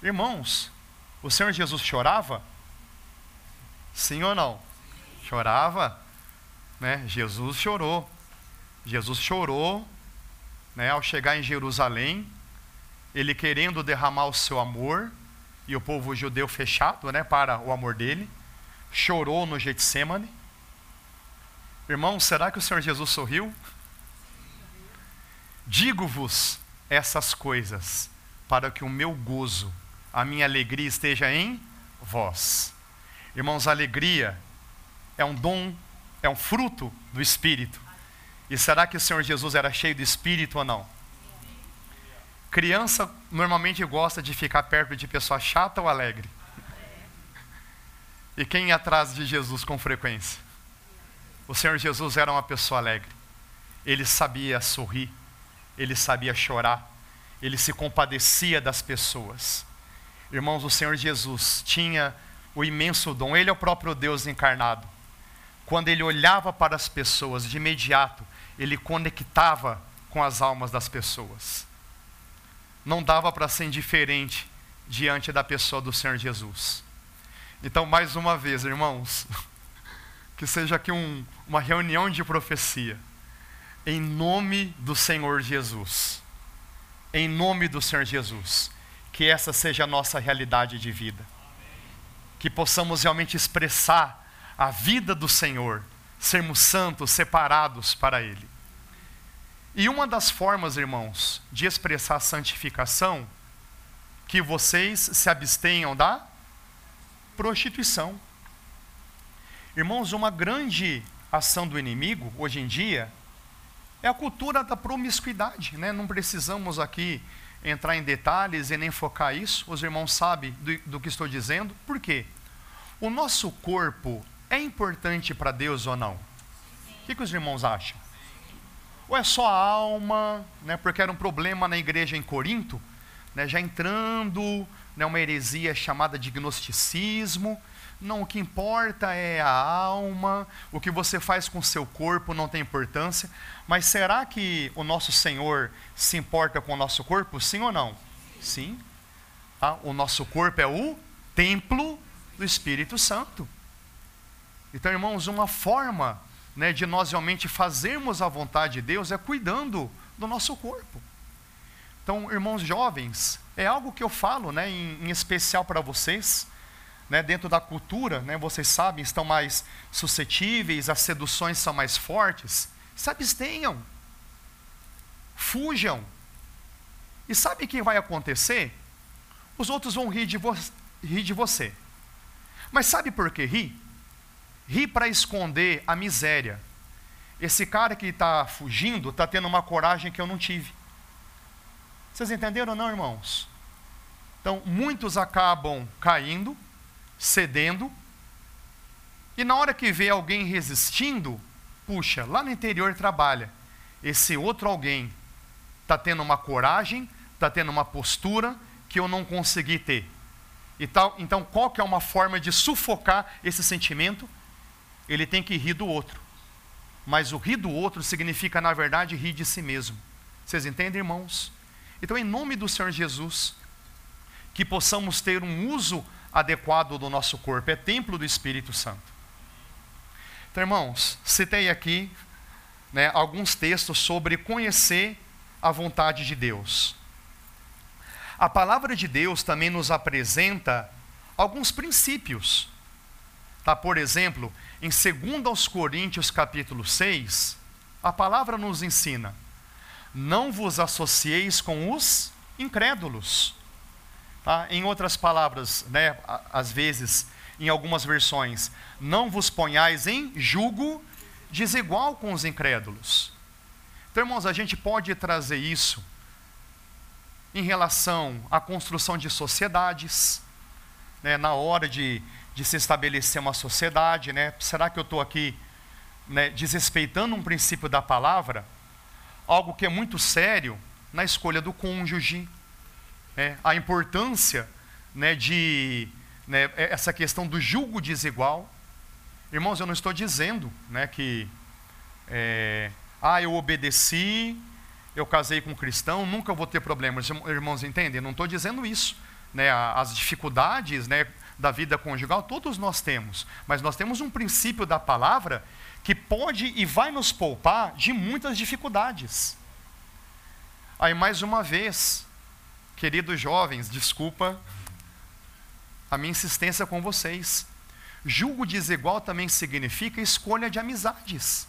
Irmãos, o Senhor Jesus chorava? Sim ou não? Chorava né, Jesus chorou. Jesus chorou né, ao chegar em Jerusalém, ele querendo derramar o seu amor, e o povo judeu fechado né, para o amor dele, chorou no Getsemane. Irmãos, será que o Senhor Jesus sorriu? Digo-vos essas coisas, para que o meu gozo, a minha alegria esteja em vós. Irmãos, a alegria é um dom é um fruto do Espírito. E será que o Senhor Jesus era cheio de Espírito ou não? Criança normalmente gosta de ficar perto de pessoa chata ou alegre. E quem ia atrás de Jesus com frequência? O Senhor Jesus era uma pessoa alegre. Ele sabia sorrir, ele sabia chorar, ele se compadecia das pessoas. Irmãos, o Senhor Jesus tinha o imenso dom, ele é o próprio Deus encarnado quando ele olhava para as pessoas, de imediato, ele conectava com as almas das pessoas. Não dava para ser indiferente diante da pessoa do Senhor Jesus. Então, mais uma vez, irmãos, (laughs) que seja aqui um, uma reunião de profecia, em nome do Senhor Jesus. Em nome do Senhor Jesus. Que essa seja a nossa realidade de vida. Que possamos realmente expressar a vida do Senhor, sermos santos, separados para Ele. E uma das formas, irmãos, de expressar santificação, que vocês se abstenham da prostituição. Irmãos, uma grande ação do inimigo, hoje em dia, é a cultura da promiscuidade. Né? Não precisamos aqui entrar em detalhes e nem focar isso, os irmãos sabem do, do que estou dizendo. Por quê? O nosso corpo é importante para Deus ou não? O que, que, os irmãos acham? Ou é só a alma, né, porque era um problema na igreja em Corinto, né, já entrando né, uma heresia chamada de gnosticismo. Não, o que importa é a alma, o que você faz com o seu corpo não tem importância. Mas será que o nosso Senhor se importa com o nosso corpo? Sim ou não? Sim. Tá? O nosso corpo é o templo do Espírito Santo. Então, irmãos, uma forma né, de nós realmente fazermos a vontade de Deus é cuidando do nosso corpo. Então, irmãos jovens, é algo que eu falo né, em, em especial para vocês. Né, dentro da cultura, né, vocês sabem, estão mais suscetíveis, as seduções são mais fortes. Se abstenham, fujam. E sabe o que vai acontecer? Os outros vão rir de, vo rir de você. Mas sabe por que rir? Ri para esconder a miséria. Esse cara que está fugindo está tendo uma coragem que eu não tive. Vocês entenderam ou não, irmãos? Então, muitos acabam caindo, cedendo, e na hora que vê alguém resistindo, puxa, lá no interior trabalha. Esse outro alguém está tendo uma coragem, está tendo uma postura que eu não consegui ter. E tal, então, qual que é uma forma de sufocar esse sentimento? Ele tem que rir do outro. Mas o rir do outro significa, na verdade, rir de si mesmo. Vocês entendem, irmãos? Então, em nome do Senhor Jesus, que possamos ter um uso adequado do nosso corpo, é templo do Espírito Santo. Então, irmãos, citei aqui né, alguns textos sobre conhecer a vontade de Deus. A palavra de Deus também nos apresenta alguns princípios. Tá? Por exemplo, em 2 Coríntios capítulo 6, a palavra nos ensina: não vos associeis com os incrédulos. Tá? Em outras palavras, né, às vezes, em algumas versões, não vos ponhais em julgo desigual com os incrédulos. Então, irmãos, a gente pode trazer isso em relação à construção de sociedades, né, na hora de, de se estabelecer uma sociedade, né, será que eu estou aqui né, desrespeitando um princípio da palavra? Algo que é muito sério na escolha do cônjuge, né, a importância né, de né, essa questão do julgo desigual. Irmãos, eu não estou dizendo né, que é, ah, eu obedeci, eu casei com um cristão, nunca vou ter problemas. Irmãos, entendem? Não estou dizendo isso. Né? As dificuldades né, da vida conjugal, todos nós temos. Mas nós temos um princípio da palavra que pode e vai nos poupar de muitas dificuldades. Aí, mais uma vez, queridos jovens, desculpa a minha insistência com vocês. Julgo desigual também significa escolha de amizades,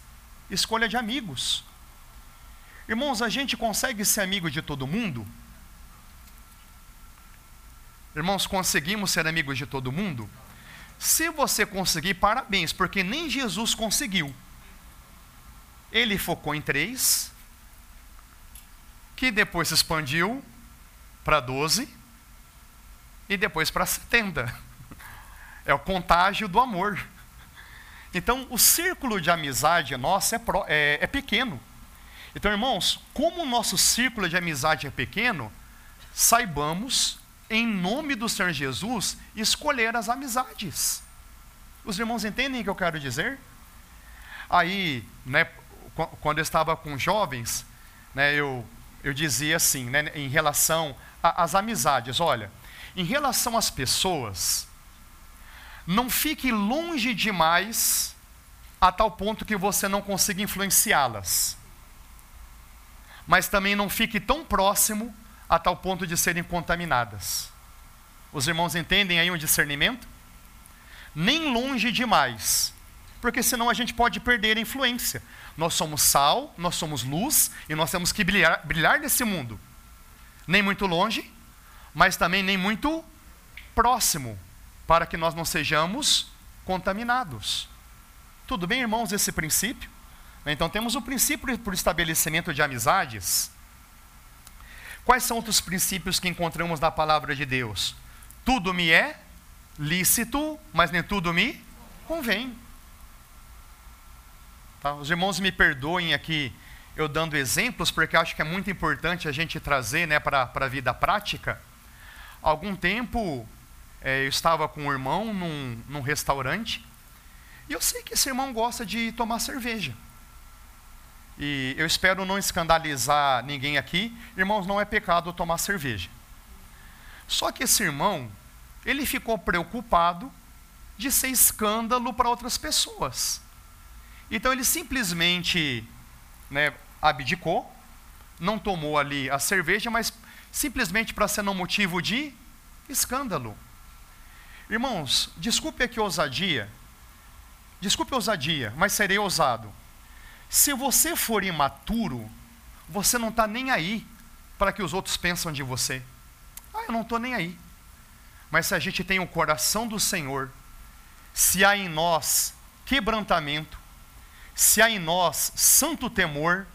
escolha de amigos. Irmãos, a gente consegue ser amigo de todo mundo? Irmãos, conseguimos ser amigos de todo mundo? Se você conseguir, parabéns, porque nem Jesus conseguiu. Ele focou em três, que depois se expandiu para doze, e depois para setenta. É o contágio do amor. Então, o círculo de amizade nosso é, pro, é, é pequeno. Então, irmãos, como o nosso círculo de amizade é pequeno, saibamos, em nome do Senhor Jesus, escolher as amizades. Os irmãos entendem o que eu quero dizer? Aí, né, quando eu estava com jovens, né, eu, eu dizia assim, né, em relação às amizades: olha, em relação às pessoas, não fique longe demais a tal ponto que você não consiga influenciá-las mas também não fique tão próximo a tal ponto de serem contaminadas. Os irmãos entendem aí o discernimento? Nem longe demais, porque senão a gente pode perder a influência. Nós somos sal, nós somos luz e nós temos que brilhar, brilhar nesse mundo. Nem muito longe, mas também nem muito próximo, para que nós não sejamos contaminados. Tudo bem, irmãos, esse princípio? Então temos o princípio por estabelecimento de amizades. Quais são outros princípios que encontramos na palavra de Deus? Tudo me é lícito, mas nem tudo me convém. Tá? Os irmãos me perdoem aqui eu dando exemplos, porque acho que é muito importante a gente trazer né, para a vida prática. Algum tempo é, eu estava com um irmão num, num restaurante, e eu sei que esse irmão gosta de tomar cerveja. E eu espero não escandalizar ninguém aqui. Irmãos, não é pecado tomar cerveja. Só que esse irmão, ele ficou preocupado de ser escândalo para outras pessoas. Então ele simplesmente né, abdicou, não tomou ali a cerveja, mas simplesmente para ser um motivo de escândalo. Irmãos, desculpe aqui a ousadia, desculpe a ousadia, mas serei ousado. Se você for imaturo, você não está nem aí para que os outros pensam de você. Ah, eu não estou nem aí. Mas se a gente tem o coração do Senhor, se há em nós quebrantamento, se há em nós santo temor,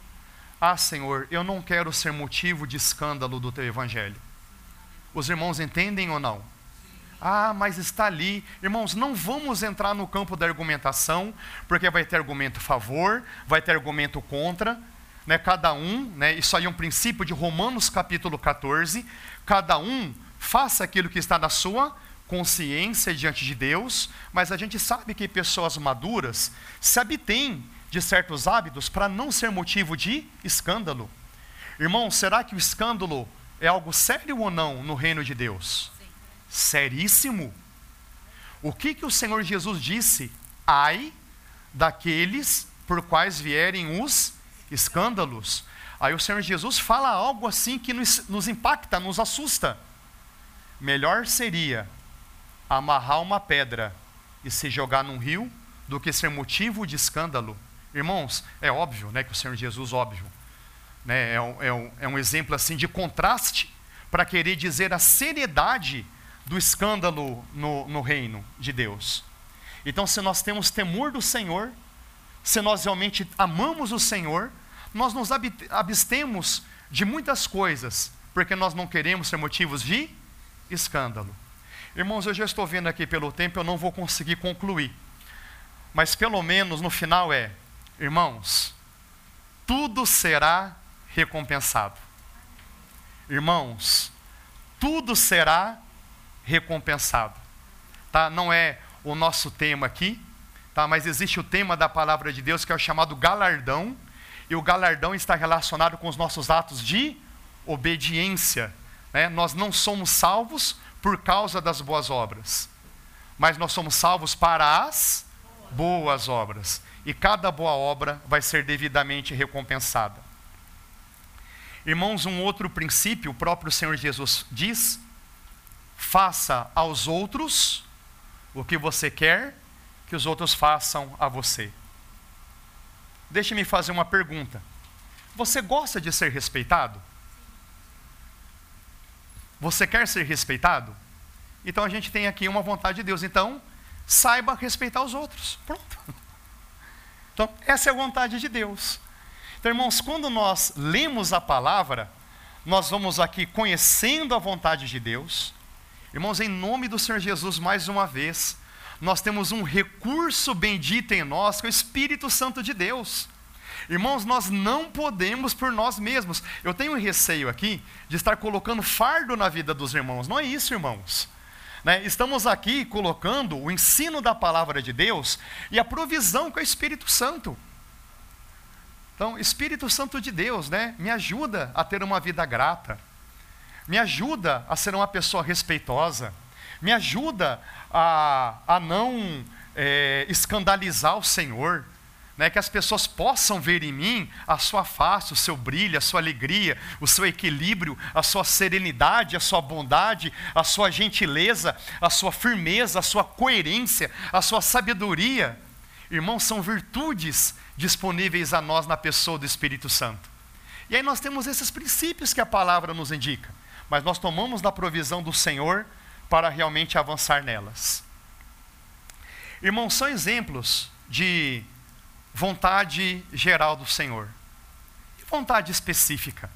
ah, Senhor, eu não quero ser motivo de escândalo do teu evangelho. Os irmãos entendem ou não? Ah, mas está ali. Irmãos, não vamos entrar no campo da argumentação, porque vai ter argumento a favor, vai ter argumento contra. Né? Cada um, né? isso aí é um princípio de Romanos capítulo 14. Cada um faça aquilo que está na sua consciência diante de Deus, mas a gente sabe que pessoas maduras se abtêm de certos hábitos para não ser motivo de escândalo. Irmão, será que o escândalo é algo sério ou não no reino de Deus? Sim. Seríssimo. O que, que o Senhor Jesus disse? Ai daqueles por quais vierem os escândalos. Aí o Senhor Jesus fala algo assim que nos, nos impacta, nos assusta. Melhor seria amarrar uma pedra e se jogar num rio do que ser motivo de escândalo. Irmãos, é óbvio né, que o Senhor Jesus, óbvio, né, é, um, é, um, é um exemplo assim de contraste para querer dizer a seriedade do escândalo no, no reino de Deus. Então, se nós temos temor do Senhor, se nós realmente amamos o Senhor, nós nos abstemos de muitas coisas, porque nós não queremos ser motivos de escândalo. Irmãos, eu já estou vendo aqui pelo tempo, eu não vou conseguir concluir. Mas pelo menos no final é, irmãos, tudo será recompensado. Irmãos, tudo será recompensado. Tá? Não é o nosso tema aqui, tá? mas existe o tema da palavra de Deus que é o chamado galardão, e o galardão está relacionado com os nossos atos de obediência. Né? Nós não somos salvos por causa das boas obras, mas nós somos salvos para as boas obras, e cada boa obra vai ser devidamente recompensada. Irmãos, um outro princípio, o próprio Senhor Jesus diz: faça aos outros o que você quer que os outros façam a você. Deixe-me fazer uma pergunta. Você gosta de ser respeitado? Você quer ser respeitado? Então a gente tem aqui uma vontade de Deus. Então, saiba respeitar os outros. Pronto. (laughs) Então, essa é a vontade de Deus. Então, irmãos, quando nós lemos a palavra, nós vamos aqui conhecendo a vontade de Deus, Irmãos, em nome do Senhor Jesus, mais uma vez, nós temos um recurso bendito em nós, que é o Espírito Santo de Deus. Irmãos, nós não podemos por nós mesmos. Eu tenho um receio aqui de estar colocando fardo na vida dos irmãos. Não é isso, irmãos. Né? Estamos aqui colocando o ensino da palavra de Deus e a provisão com o Espírito Santo. Então, Espírito Santo de Deus, né? Me ajuda a ter uma vida grata me ajuda a ser uma pessoa respeitosa, me ajuda a, a não é, escandalizar o Senhor, né, que as pessoas possam ver em mim a sua face, o seu brilho, a sua alegria, o seu equilíbrio, a sua serenidade, a sua bondade, a sua gentileza, a sua firmeza, a sua coerência, a sua sabedoria. Irmãos, são virtudes disponíveis a nós na pessoa do Espírito Santo. E aí nós temos esses princípios que a palavra nos indica mas nós tomamos da provisão do Senhor para realmente avançar nelas. Irmãos, são exemplos de vontade geral do Senhor e vontade específica.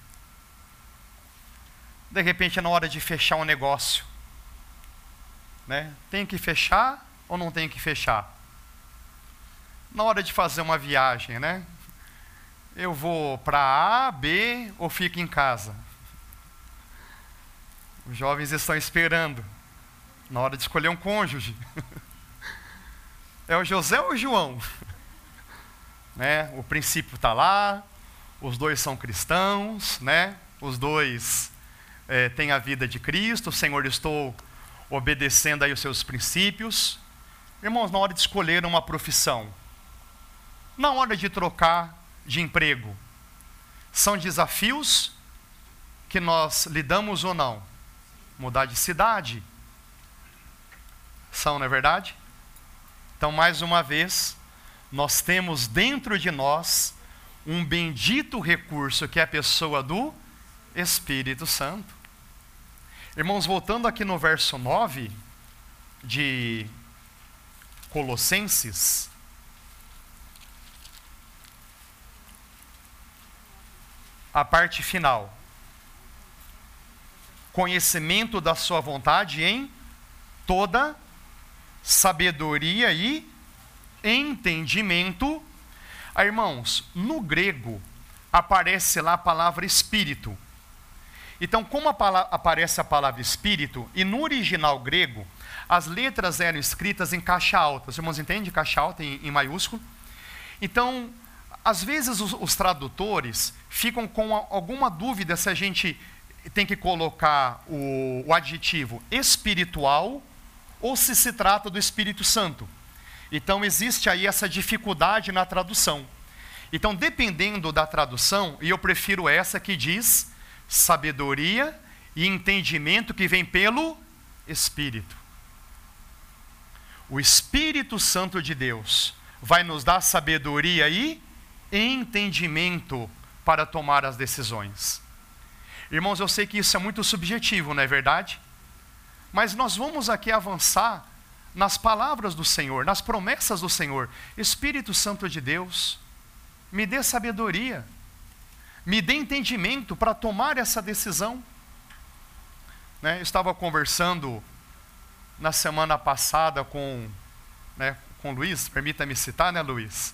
De repente, é na hora de fechar um negócio, né? Tem que fechar ou não tem que fechar? Na hora de fazer uma viagem, né? Eu vou para A, B ou fico em casa? Os jovens estão esperando na hora de escolher um cônjuge. (laughs) É o José ou o João? (laughs) Né? O princípio está lá, os dois são cristãos, né? os dois é, têm a vida de Cristo, o Senhor estou obedecendo aí os seus princípios. Irmãos, na hora de escolher uma profissão, na hora de trocar de emprego, são desafios que nós lidamos ou não? Mudar de cidade. São, não é verdade? Então, mais uma vez, nós temos dentro de nós um bendito recurso que é a pessoa do Espírito Santo. Irmãos, voltando aqui no verso 9 de Colossenses, a parte final conhecimento da sua vontade em toda sabedoria e entendimento. Ah, irmãos, no grego aparece lá a palavra espírito. Então, como a aparece a palavra espírito, e no original grego, as letras eram escritas em caixa alta. Os irmãos entendem? Caixa alta em, em maiúsculo. Então, às vezes os, os, tradutores ficam com alguma dúvida se a gente tem que colocar o, o adjetivo espiritual ou se se trata do Espírito Santo. Então, existe aí essa dificuldade na tradução. Então, dependendo da tradução, e eu prefiro essa que diz sabedoria e entendimento que vem pelo Espírito. O Espírito Santo de Deus vai nos dar sabedoria e entendimento para tomar as decisões. Irmãos, eu sei que isso é muito subjetivo, não é verdade? Mas nós vamos aqui avançar nas palavras do Senhor, nas promessas do Senhor. Espírito Santo de Deus, me dê sabedoria, me dê entendimento para tomar essa decisão. Né, eu estava conversando na semana passada com, né, com o Luiz, permita-me citar, né, Luiz?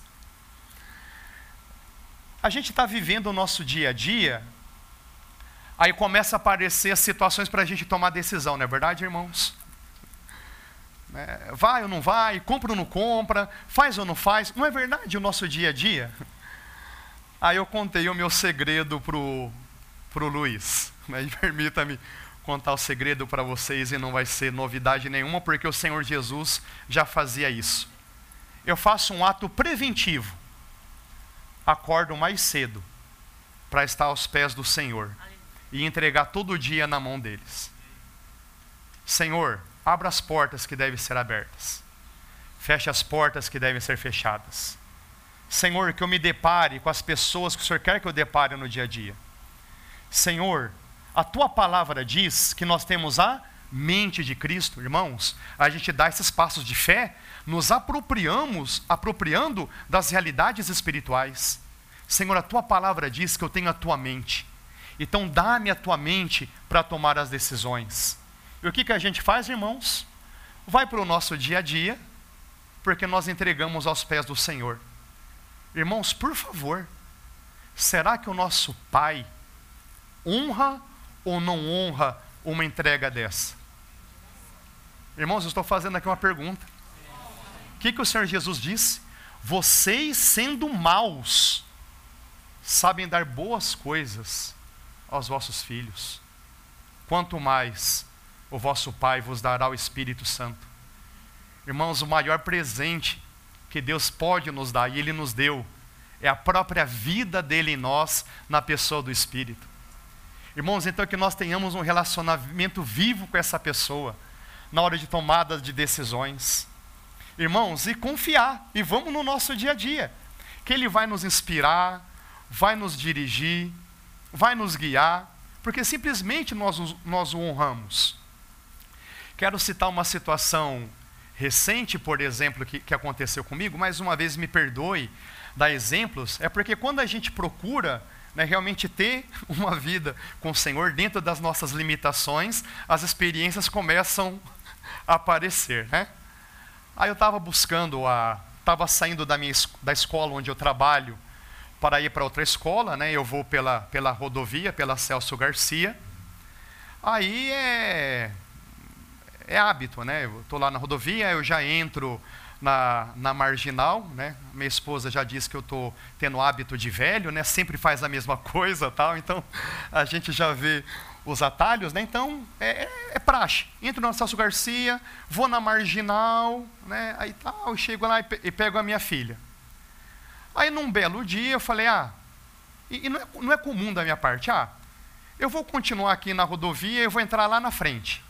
A gente está vivendo o nosso dia a dia, aí começa a aparecer situações para a gente tomar decisão, não é verdade, irmãos? É, vai ou não vai, compra ou não compra, faz ou não faz, não é verdade o nosso dia a dia? Aí eu contei o meu segredo pro, pro Luiz. Né? (laughs) Permita-me contar o segredo para vocês e não vai ser novidade nenhuma, porque o Senhor Jesus já fazia isso. Eu faço um ato preventivo. Acordo mais cedo para estar aos pés do Senhor e entregar todo dia na mão deles. Senhor, abra as portas que devem ser abertas. Feche as portas que devem ser fechadas. Senhor, que eu me depare com as pessoas que o Senhor quer que eu depare no dia a dia. Senhor, a tua palavra diz que nós temos a mente de Cristo, irmãos. A gente dá esses passos de fé, nos apropriamos, apropriando das realidades espirituais. Senhor, a tua palavra diz que eu tenho a tua mente. Então dá-me a tua mente para tomar as decisões. E o que, que a gente faz, irmãos? Vai para o nosso dia a dia, porque nós entregamos aos pés do Senhor. Irmãos, por favor, será que o nosso pai honra ou não honra uma entrega dessa? Irmãos, eu estou fazendo aqui uma pergunta. O que, que o Senhor Jesus disse? Vocês, sendo maus, sabem dar boas coisas aos vossos filhos. Quanto mais o vosso Pai vos dará o Espírito Santo. Irmãos, o maior presente que Deus pode nos dar e Ele nos deu é a própria vida dele em nós, na pessoa do Espírito. Irmãos, então que nós tenhamos um relacionamento vivo com essa pessoa, na hora de tomada de decisões. Irmãos, e confiar, e vamos no nosso dia a dia, que Ele vai nos inspirar, vai nos dirigir, vai nos guiar, porque simplesmente nós, nós o honramos. Quero citar uma situação recente, por exemplo, que, que aconteceu comigo, mais uma vez me perdoe dar exemplos, é porque quando a gente procura né, realmente ter (laughs) uma vida com o Senhor dentro das nossas limitações, as experiências começam a aparecer. Né? Aí eu estava buscando a. Estava saindo da, minha, da escola onde eu trabalho para ir para outra escola, né? Eu vou pela, pela rodovia, pela Celso Garcia. Aí é é hábito, né? Eu estou lá na rodovia, eu já entro na, na marginal, né? Minha esposa já disse que eu estou tendo hábito de velho, né? Sempre faz a mesma (laughs) coisa, tal. Então a gente já vê os atalhos, né? Então é, é, é praxe. Entro na Celso Garcia, vou na marginal, né? Aí tal, chego lá e, pe e pego a minha filha. Aí num belo dia eu falei, ah, e, e não, é, não é comum da minha parte, ah, eu vou continuar aqui na rodovia e vou entrar lá na frente.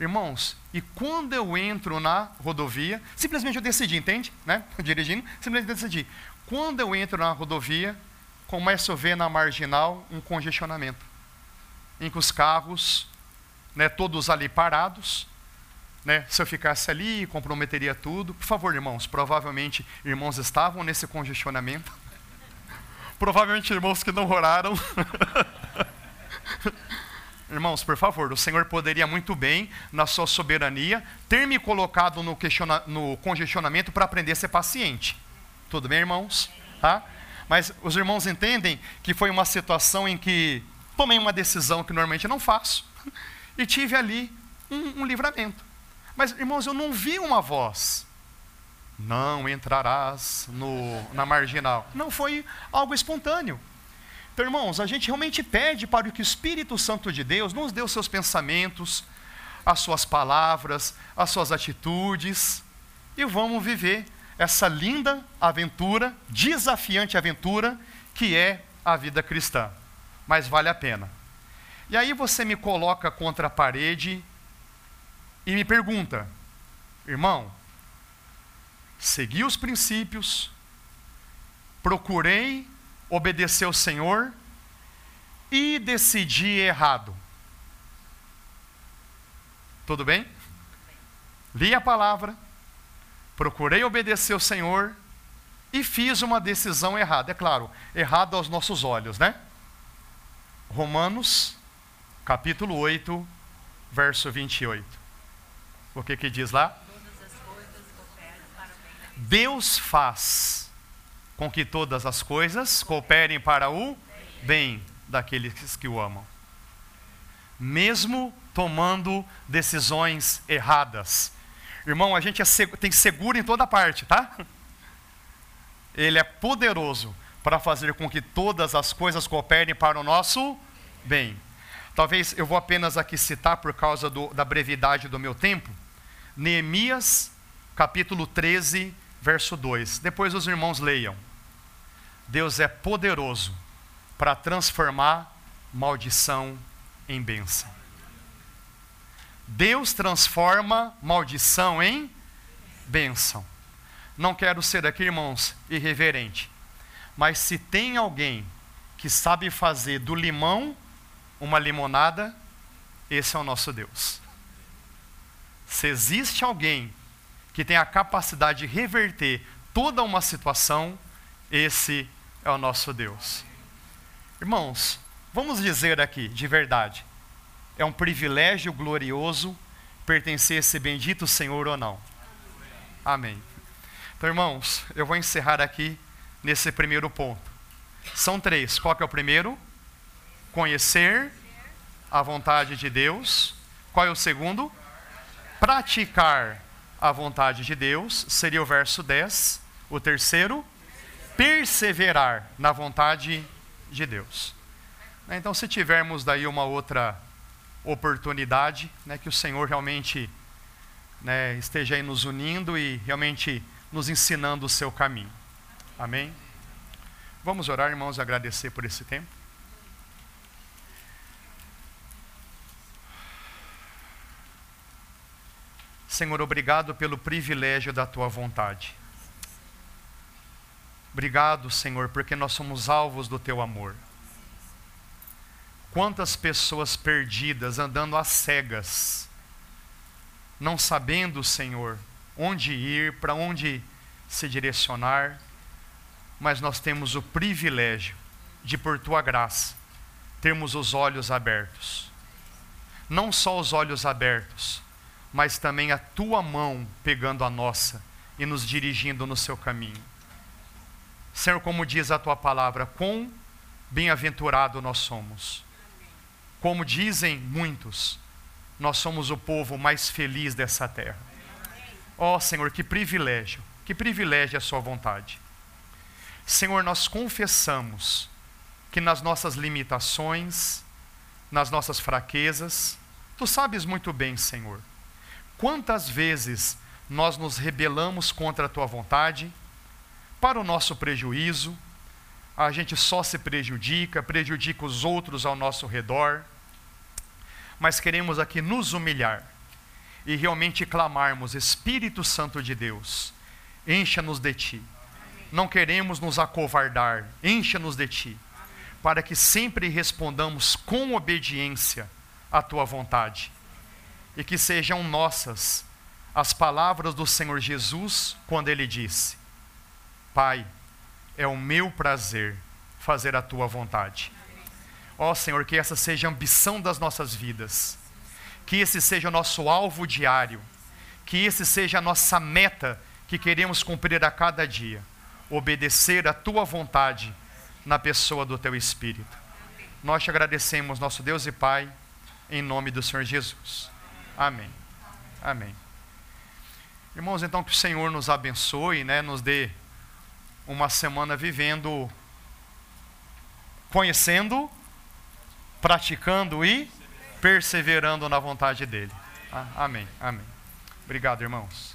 Irmãos, e quando eu entro na rodovia, simplesmente eu decidi, entende? Né? (laughs) Dirigindo, simplesmente decidi. Quando eu entro na rodovia, começo a ver na marginal um congestionamento. Em que os carros, né, todos ali parados, né, se eu ficasse ali, comprometeria tudo. Por favor, irmãos, provavelmente irmãos estavam nesse congestionamento. (laughs) provavelmente irmãos que não oraram. (laughs) Irmãos, por favor, o Senhor poderia muito bem, na sua soberania, ter me colocado no, no congestionamento para aprender a ser paciente. Tudo bem, irmãos? Tá? Mas os irmãos entendem que foi uma situação em que tomei uma decisão que normalmente não faço (laughs) e tive ali um, um livramento. Mas, irmãos, eu não vi uma voz. Não entrarás no, na marginal. Não foi algo espontâneo. Então, irmãos, a gente realmente pede para que o Espírito Santo de Deus nos dê os seus pensamentos, as suas palavras, as suas atitudes, e vamos viver essa linda aventura, desafiante aventura, que é a vida cristã. Mas vale a pena. E aí você me coloca contra a parede e me pergunta, irmão, segui os princípios, procurei obedecer ao Senhor e decidi errado. Tudo bem? Li a palavra, procurei obedecer ao Senhor e fiz uma decisão errada. É claro, errado aos nossos olhos, né? Romanos, capítulo 8, verso 28. O que que diz lá? Deus faz com que todas as coisas cooperem para o bem daqueles que o amam. Mesmo tomando decisões erradas. Irmão, a gente é seg tem seguro em toda parte, tá? Ele é poderoso para fazer com que todas as coisas cooperem para o nosso bem. Talvez eu vou apenas aqui citar por causa do, da brevidade do meu tempo. Neemias, capítulo 13, verso 2. Depois os irmãos leiam. Deus é poderoso para transformar maldição em bênção. Deus transforma maldição em bênção. Não quero ser aqui, irmãos, irreverente, mas se tem alguém que sabe fazer do limão uma limonada, esse é o nosso Deus. Se existe alguém que tem a capacidade de reverter toda uma situação, esse é o nosso Deus. Irmãos, vamos dizer aqui, de verdade, é um privilégio glorioso pertencer a esse bendito Senhor ou não? Amém. Então, irmãos, eu vou encerrar aqui nesse primeiro ponto. São três. Qual é o primeiro? Conhecer a vontade de Deus. Qual é o segundo? Praticar a vontade de Deus. Seria o verso 10. O terceiro? Perseverar na vontade de Deus. Então, se tivermos daí uma outra oportunidade, né, que o Senhor realmente né, esteja aí nos unindo e realmente nos ensinando o seu caminho. Amém? Vamos orar, irmãos, e agradecer por esse tempo. Senhor, obrigado pelo privilégio da tua vontade. Obrigado, Senhor, porque nós somos alvos do teu amor. Quantas pessoas perdidas andando às cegas, não sabendo, Senhor, onde ir, para onde se direcionar, mas nós temos o privilégio de, por tua graça, termos os olhos abertos. Não só os olhos abertos, mas também a tua mão pegando a nossa e nos dirigindo no seu caminho. Senhor, como diz a tua palavra, quão bem-aventurado nós somos como dizem muitos, nós somos o povo mais feliz dessa terra. Ó oh, Senhor, que privilégio, que privilégio a Sua vontade. Senhor, nós confessamos que nas nossas limitações, nas nossas fraquezas, Tu sabes muito bem, Senhor, quantas vezes nós nos rebelamos contra a Tua vontade, para o nosso prejuízo, a gente só se prejudica, prejudica os outros ao nosso redor. Mas queremos aqui nos humilhar e realmente clamarmos: Espírito Santo de Deus, encha-nos de ti. Não queremos nos acovardar, encha-nos de ti, para que sempre respondamos com obediência à tua vontade e que sejam nossas as palavras do Senhor Jesus quando ele disse: Pai, é o meu prazer fazer a tua vontade. Ó oh, Senhor, que essa seja a ambição das nossas vidas, que esse seja o nosso alvo diário, que esse seja a nossa meta que queremos cumprir a cada dia, obedecer a tua vontade na pessoa do teu Espírito. Nós te agradecemos, nosso Deus e Pai, em nome do Senhor Jesus. Amém. Amém. Irmãos, então que o Senhor nos abençoe, né, nos dê uma semana vivendo, conhecendo, praticando e perseverando na vontade dele. Ah, amém. Amém. Obrigado, irmãos.